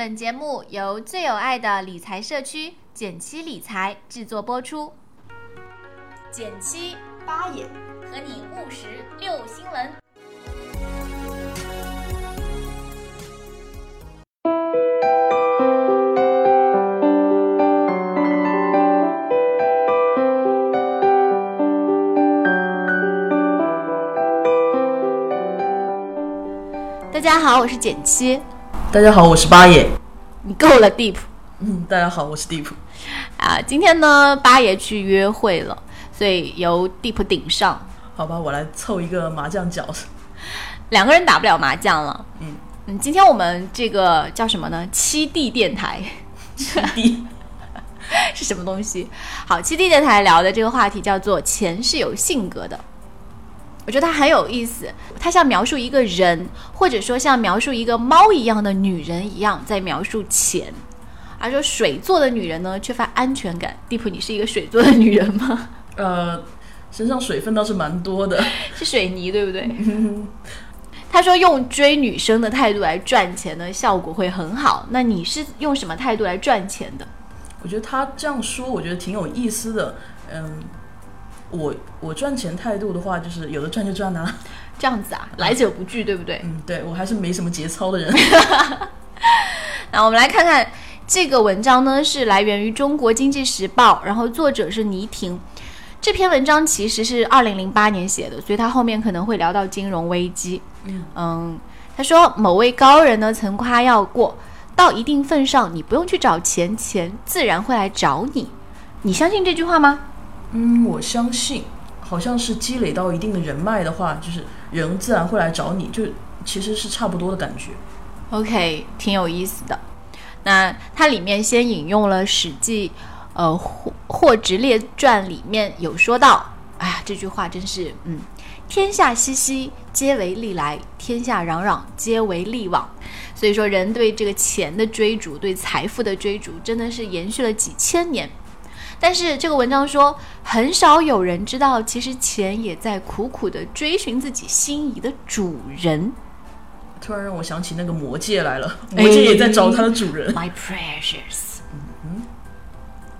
本节目由最有爱的理财社区简七理财制作播出。减七八爷和你务实六新闻。大家好，我是减七。大家好，我是八爷。你够了，Deep 嗯，大家好，我是 Deep。啊！今天呢，八爷去约会了，所以由 Deep 顶上。好吧，我来凑一个麻将角。两个人打不了麻将了。嗯嗯，今天我们这个叫什么呢？七 D 电台七弟，是什么东西？好，七 D 电台聊的这个话题叫做“钱是有性格的”。我觉得它很有意思，它像描述一个人，或者说像描述一个猫一样的女人一样，在描述钱。而说水做的女人呢，缺乏安全感。地普，你是一个水做的女人吗？呃，身上水分倒是蛮多的。是水泥，对不对？他说用追女生的态度来赚钱呢，效果会很好。那你是用什么态度来赚钱的？我觉得他这样说，我觉得挺有意思的。嗯，我我赚钱态度的话，就是有的赚就赚啊。这样子啊，来者不拒，对不对？嗯，对我还是没什么节操的人。那我们来看看这个文章呢，是来源于中国经济时报，然后作者是倪婷。这篇文章其实是二零零八年写的，所以他后面可能会聊到金融危机。嗯他说某位高人呢曾夸耀过，到一定份上，你不用去找钱，钱自然会来找你。你相信这句话吗？嗯，我相信，好像是积累到一定的人脉的话，就是人自然会来找你，就其实是差不多的感觉。OK，挺有意思的。那它里面先引用了《史记》呃《霍霍直列传》里面有说到，哎呀，这句话真是，嗯，天下熙熙，皆为利来；天下攘攘，皆为利往。所以说，人对这个钱的追逐，对财富的追逐，真的是延续了几千年。但是这个文章说，很少有人知道，其实钱也在苦苦的追寻自己心仪的主人。突然让我想起那个魔戒来了，魔戒也在找它的主人。My precious。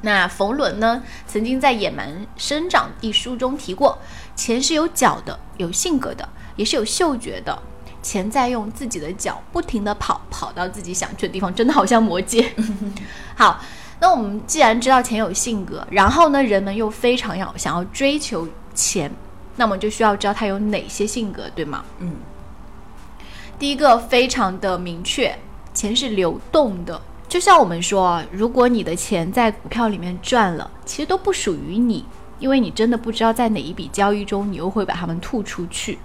那冯仑呢，曾经在《野蛮生长》一书中提过，钱是有脚的，有性格的，也是有嗅觉的。钱在用自己的脚不停地跑，跑到自己想去的地方，真的好像魔戒。好，那我们既然知道钱有性格，然后呢，人们又非常要想要追求钱，那么就需要知道它有哪些性格，对吗？嗯，第一个非常的明确，钱是流动的。就像我们说，如果你的钱在股票里面赚了，其实都不属于你，因为你真的不知道在哪一笔交易中你又会把它们吐出去。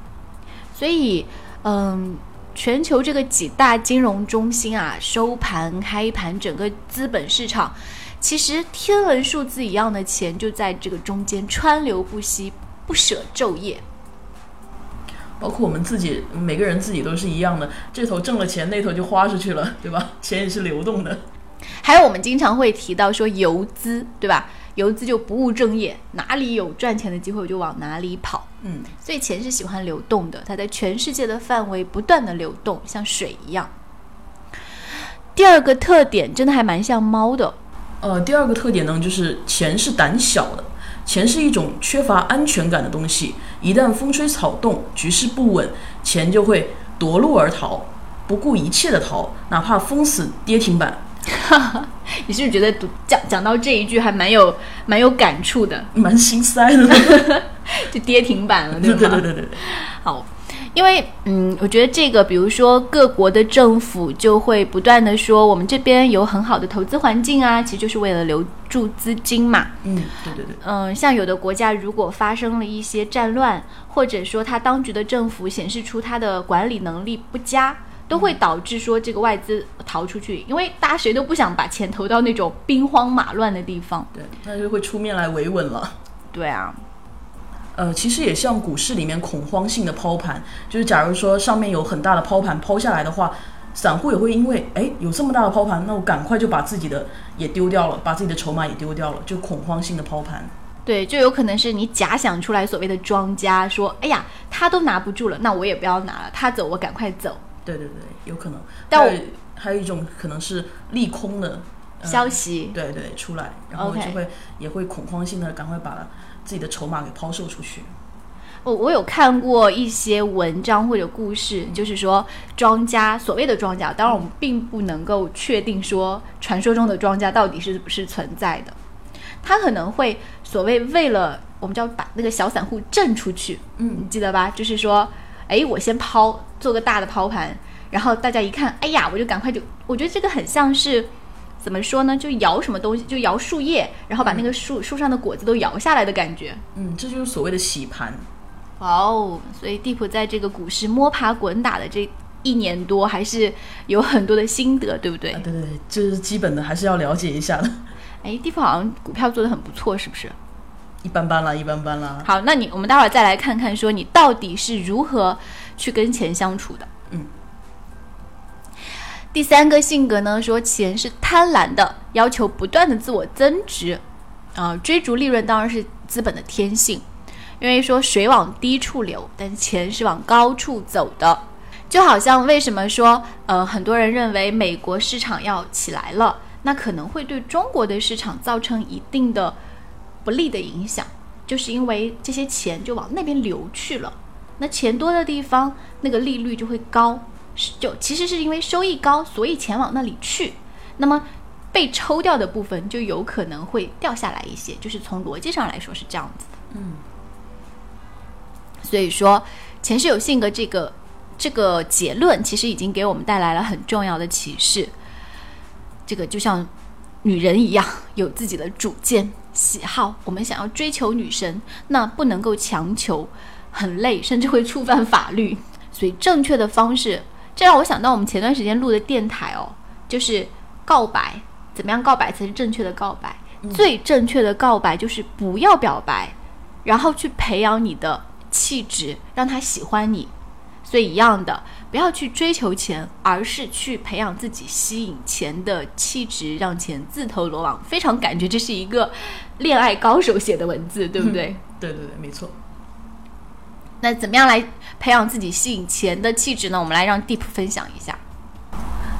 所以，嗯，全球这个几大金融中心啊，收盘、开盘，整个资本市场，其实天文数字一样的钱就在这个中间川流不息，不舍昼夜。包括我们自己，每个人自己都是一样的，这头挣了钱，那头就花出去了，对吧？钱也是流动的。还有我们经常会提到说游资，对吧？游资就不务正业，哪里有赚钱的机会我就往哪里跑。嗯，所以钱是喜欢流动的，它在全世界的范围不断的流动，像水一样。第二个特点真的还蛮像猫的，呃，第二个特点呢，就是钱是胆小的，钱是一种缺乏安全感的东西，一旦风吹草动，局势不稳，钱就会夺路而逃，不顾一切的逃，哪怕封死跌停板。你是不是觉得读讲讲到这一句还蛮有蛮有感触的？蛮心塞的，就跌停板了，对吧？对对对对，好，因为嗯，我觉得这个，比如说各国的政府就会不断的说，我们这边有很好的投资环境啊，其实就是为了留住资金嘛。嗯，对对对，嗯，像有的国家如果发生了一些战乱，或者说他当局的政府显示出他的管理能力不佳，都会导致说这个外资逃出去，因为大家谁都不想把钱投到那种兵荒马乱的地方。对，那就会出面来维稳了。对啊，呃，其实也像股市里面恐慌性的抛盘，就是假如说上面有很大的抛盘抛下来的话，散户也会因为哎有这么大的抛盘，那我赶快就把自己的也丢掉了，把自己的筹码也丢掉了，就恐慌性的抛盘。对，就有可能是你假想出来所谓的庄家说，哎呀，他都拿不住了，那我也不要拿了，他走我赶快走。对对对，有可能。但我还有一种可能是利空的、呃消息。对对出来，然后就会也会恐慌性的赶快把自己的筹码给抛售出去。我我有看过一些文章或者故事，就是说庄家所谓的庄家，当然我们并不能够确定说传说中的庄家到底是不是存在的，他可能会所谓为了我们叫把那个小散户震出去，嗯你记得吧？就是说，哎，我先抛做个大的抛盘，然后大家一看，哎呀，我就赶快就，我觉得这个很像是。怎么说呢？就摇什么东西，就摇树叶，然后把那个树树上的果子都摇下来的感觉。嗯，这就是所谓的洗盘。哇哦！所以地普在这个股市摸爬滚打的这一年多，还是有很多的心得，对不对啊，？对对对，这是基本的，还是要了解一下的。哎，地普好像股票做的很不错，是不是？一般般啦，一般般啦。好，那你我们待会儿再来看看，说你到底是如何去跟钱相处的。嗯。第三个性格呢，说钱是贪婪的，要求不断的自我增值，啊、追逐利润当然是资本的天性，因为说水往低处流，但钱是往高处走的。就好像为什么说，呃，很多人认为美国市场要起来了，那可能会对中国的市场造成一定的不利的影响，就是因为这些钱就往那边流去了。那钱多的地方，那个利率就会高，就其实是因为收益高，所以钱往那里去。那么被抽掉的部分就有可能会掉下来一些，就是从逻辑上来说是这样子的。嗯，所以说，钱是有性格这个这个结论，其实已经给我们带来了很重要的启示。这个就像女人一样，有自己的主见、喜好。我们想要追求女神，那不能够强求，很累，甚至会触犯法律。所以正确的方式，这让我想到我们前段时间录的电台哦，就是告白，怎么样告白才是正确的告白？最正确的告白就是不要表白，然后去培养你的气质，让他喜欢你。所以一样的，不要去追求钱，而是去培养自己吸引钱的气质，让钱自投罗网。非常感觉这是一个恋爱高手写的文字，对不对？对对对，没错。那怎么样来培养自己吸引钱的气质呢？我们来让 Deep 分享一下。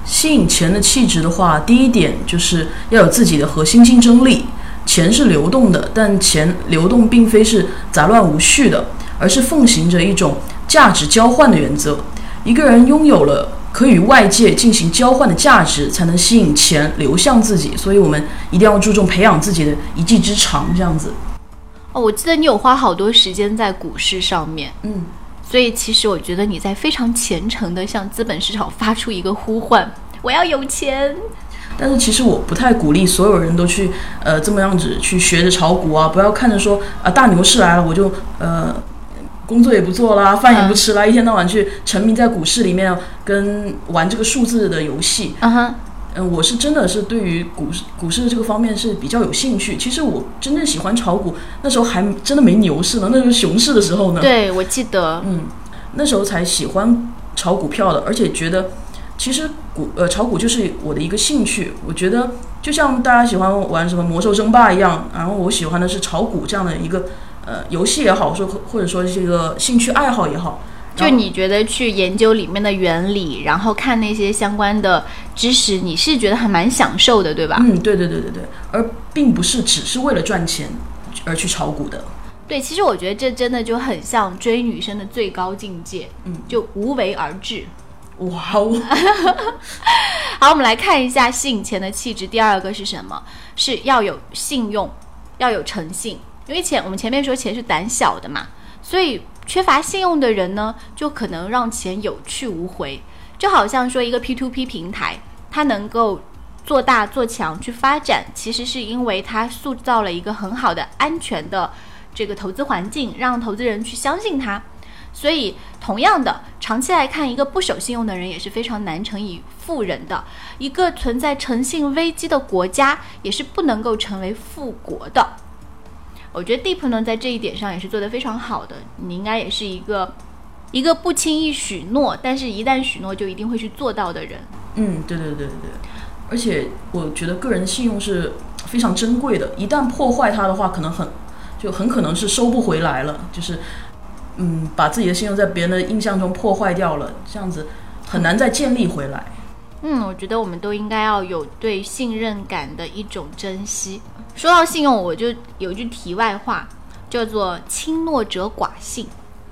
吸引钱的气质的话，第一点就是要有自己的核心竞争力。钱是流动的，但钱流动并非是杂乱无序的，而是奉行着一种价值交换的原则。一个人拥有了可与外界进行交换的价值，才能吸引钱流向自己。所以，我们一定要注重培养自己的一技之长，这样子。哦，我记得你有花好多时间在股市上面，嗯，所以其实我觉得你在非常虔诚的向资本市场发出一个呼唤：我要有钱。但是其实我不太鼓励所有人都去呃这么样子去学着炒股啊，不要看着说啊大牛市来了我就呃工作也不做啦，饭也不吃啦，一天到晚去沉迷在股市里面跟玩这个数字的游戏。嗯哼，嗯，我是真的是对于股市股市这个方面是比较有兴趣。其实我真正喜欢炒股，那时候还真的没牛市呢，那时候熊市的时候呢。对，我记得，嗯，那时候才喜欢炒股票的，而且觉得其实股呃炒股就是我的一个兴趣。我觉得就像大家喜欢玩什么魔兽争霸一样，然后我喜欢的是炒股这样的一个呃游戏也好，说或者说这个兴趣爱好也好。就你觉得去研究里面的原理，然后看那些相关的知识，你是觉得还蛮享受的，对吧？嗯，对对对对对，而并不是只是为了赚钱而去炒股的。对，其实我觉得这真的就很像追女生的最高境界，嗯，就无为而治。哇哦，好，我们来看一下吸引钱的气质。第二个是什么？是要有信用，要有诚信。因为钱，我们前面说钱是胆小的嘛，所以缺乏信用的人呢，就可能让钱有去无回。就好像说一个 P to P 平台，它能够做大做强去发展，其实是因为它塑造了一个很好的安全的这个投资环境，让投资人去相信它。所以，同样的，长期来看，一个不守信用的人也是非常难成以富人的。一个存在诚信危机的国家，也是不能够成为富国的。我觉得 Deep 呢，在这一点上也是做得非常好的。你应该也是一个一个不轻易许诺，但是一旦许诺就一定会去做到的人。嗯，对对对对对，而且我觉得个人信用是非常珍贵的，一旦破坏它的话，可能很就很可能是收不回来了，就是嗯，把自己的信用在别人的印象中破坏掉了，这样子很难再建立回来。嗯，我觉得我们都应该要有对信任感的一种珍惜。说到信用，我就有一句题外话，叫做“轻诺者寡信”，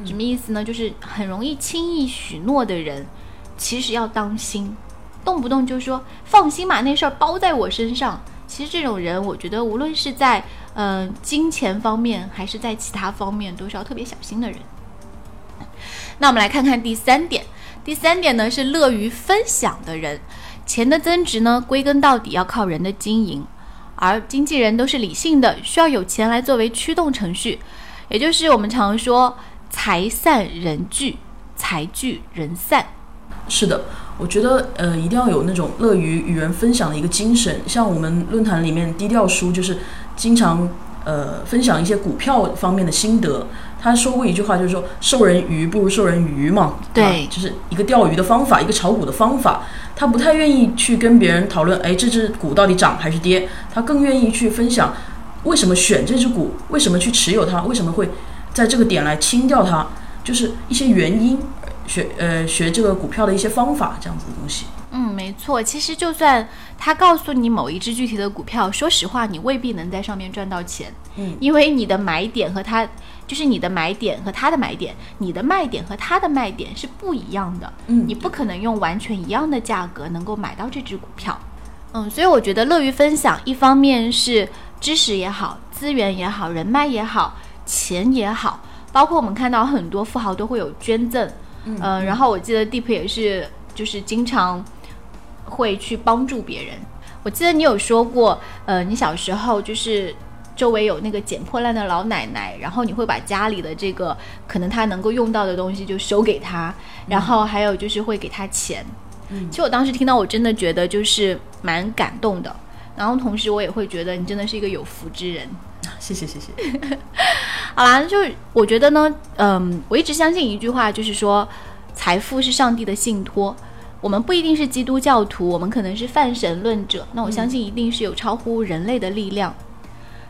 什么意思呢？就是很容易轻易许诺的人，其实要当心，动不动就说放心吧，那事儿包在我身上。其实这种人，我觉得无论是在嗯、呃金钱方面，还是在其他方面，都是要特别小心的人。那我们来看看第三点，第三点呢是乐于分享的人。钱的增值呢，归根到底要靠人的经营，而经纪人都是理性的，需要有钱来作为驱动程序，也就是我们常说财散人聚，财聚人散。是的，我觉得呃一定要有那种乐于与人分享的一个精神。像我们论坛里面低调书就是经常呃分享一些股票方面的心得。他说过一句话，就是说授人鱼不如授人渔嘛，对啊就是一个钓鱼的方法，一个炒股的方法。他不太愿意去跟别人讨论，哎，这只股到底涨还是跌，他更愿意去分享为什么选这只股，为什么去持有它，为什么会在这个点来清掉它，就是一些原因。学呃学这个股票的一些方法，这样子的东西。嗯，没错。其实就算他告诉你某一只具体的股票，说实话，你未必能在上面赚到钱。嗯，因为你的买点和他，就是你的买点和他的买点，你的卖点和他的卖点是不一样的。嗯你不可能用完全一样的价格能够买到这只股票。嗯，所以我觉得乐于分享，一方面是知识也好，资源也好，人脉也好，钱也好，包括我们看到很多富豪都会有捐赠。嗯呃，然后我记得 Deep 也是，就是经常会去帮助别人。我记得你有说过，呃，你小时候就是周围有那个捡破烂的老奶奶，然后你会把家里的这个可能她能够用到的东西就收给她，然后还有就是会给她钱。嗯其实我当时听到，我真的觉得就是蛮感动的。然后同时我也会觉得你真的是一个有福之人。谢谢谢谢。好啦，就是我觉得呢，嗯，我一直相信一句话，就是说，财富是上帝的信托。我们不一定是基督教徒，我们可能是泛神论者。那我相信一定是有超乎人类的力量，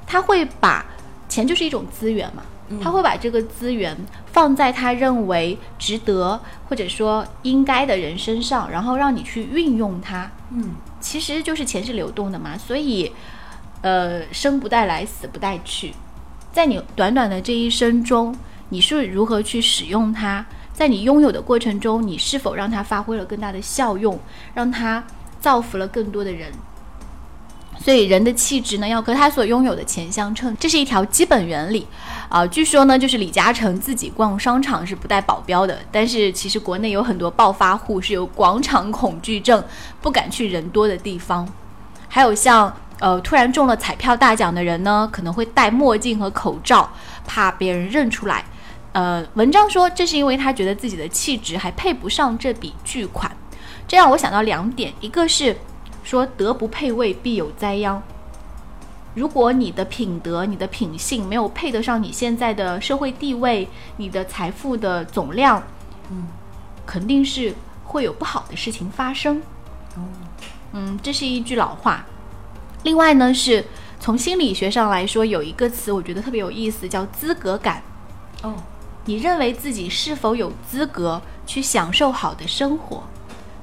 他会把钱就是一种资源嘛，他会把这个资源放在他认为值得或者说应该的人身上，然后让你去运用它。嗯，其实就是钱是流动的嘛，所以，呃，生不带来，死不带去。在你短短的这一生中，你是如何去使用它？在你拥有的过程中，你是否让它发挥了更大的效用，让它造福了更多的人？所以人的气质呢，要和他所拥有的钱相称，这是一条基本原理。啊、据说呢，就是李嘉诚自己逛商场是不带保镖的，但是其实国内有很多暴发户是有广场恐惧症，不敢去人多的地方。还有像呃突然中了彩票大奖的人呢，可能会戴墨镜和口罩，怕别人认出来。呃，文章说这是因为他觉得自己的气质还配不上这笔巨款。这让我想到两点，一个是说德不配位必有灾殃。如果你的品德、你的品性没有配得上你现在的社会地位、你的财富的总量，嗯，肯定是会有不好的事情发生。哦，嗯，这是一句老话。另外呢，是从心理学上来说，有一个词我觉得特别有意思，叫资格感。哦，你认为自己是否有资格去享受好的生活，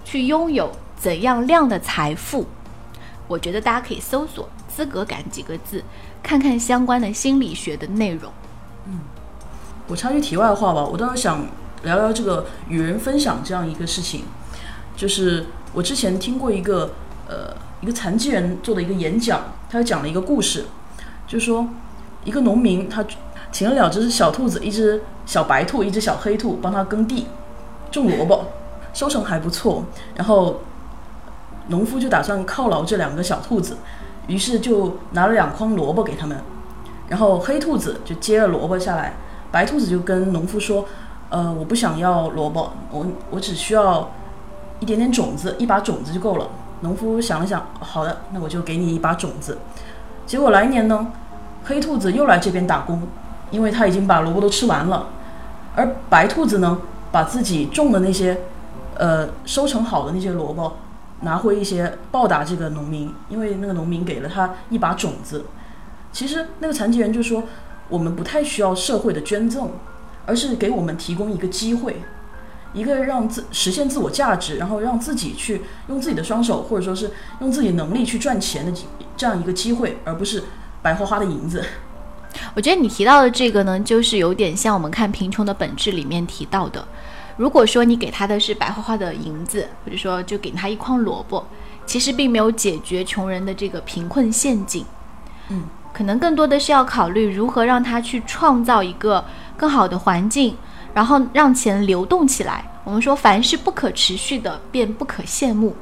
去拥有怎样量的财富？我觉得大家可以搜索“资格感”几个字，看看相关的心理学的内容。嗯我插句题外话吧，我倒是想聊聊这个与人分享这样一个事情。就是我之前听过一个呃一个残疾人做的一个演讲，他讲了一个故事，就是说一个农民他请了两只小兔子，一只小白兔，一只小黑兔，帮他耕地种萝卜，收成还不错。然后农夫就打算犒劳这两个小兔子，于是就拿了两筐萝卜给他们。然后黑兔子就接了萝卜下来，白兔子就跟农夫说：“呃，我不想要萝卜，我我只需要一点点种子，一把种子就够了。”农夫想了想，好的，那我就给你一把种子。结果来年呢，黑兔子又来这边打工，因为他已经把萝卜都吃完了，而白兔子呢，把自己种的那些呃收成好的那些萝卜拿回一些报答这个农民，因为那个农民给了他一把种子。其实那个残疾人就说，我们不太需要社会的捐赠，而是给我们提供一个机会，一个让自实现自我价值，然后让自己去用自己的双手，或者说是用自己能力去赚钱的这样一个机会，而不是白花花的银子。我觉得你提到的这个呢，就是有点像我们看《贫穷的本质》里面提到的，如果说你给他的是白花花的银子，或者说就给他一筐萝卜，其实并没有解决穷人的这个贫困陷阱。嗯，可能更多的是要考虑如何让他去创造一个更好的环境。然后让钱流动起来。我们说，凡是不可持续的，便不可羡慕。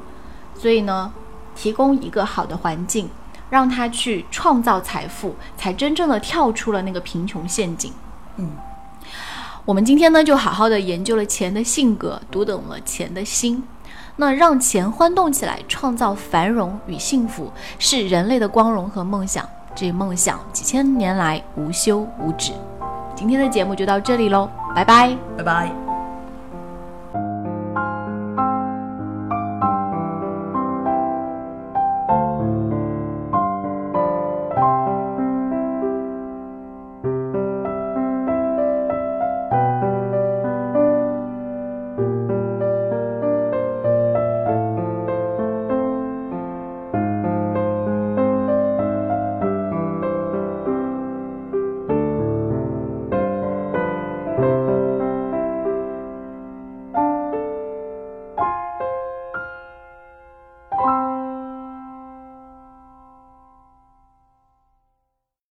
所以呢，提供一个好的环境，让他去创造财富，才真正的跳出了那个贫穷陷阱。嗯，我们今天呢，就好好的研究了钱的性格，读懂了钱的心。那让钱欢动起来，创造繁荣与幸福，是人类的光荣和梦想。这梦想几千年来无休无止。今天的节目就到这里喽，拜拜，拜拜。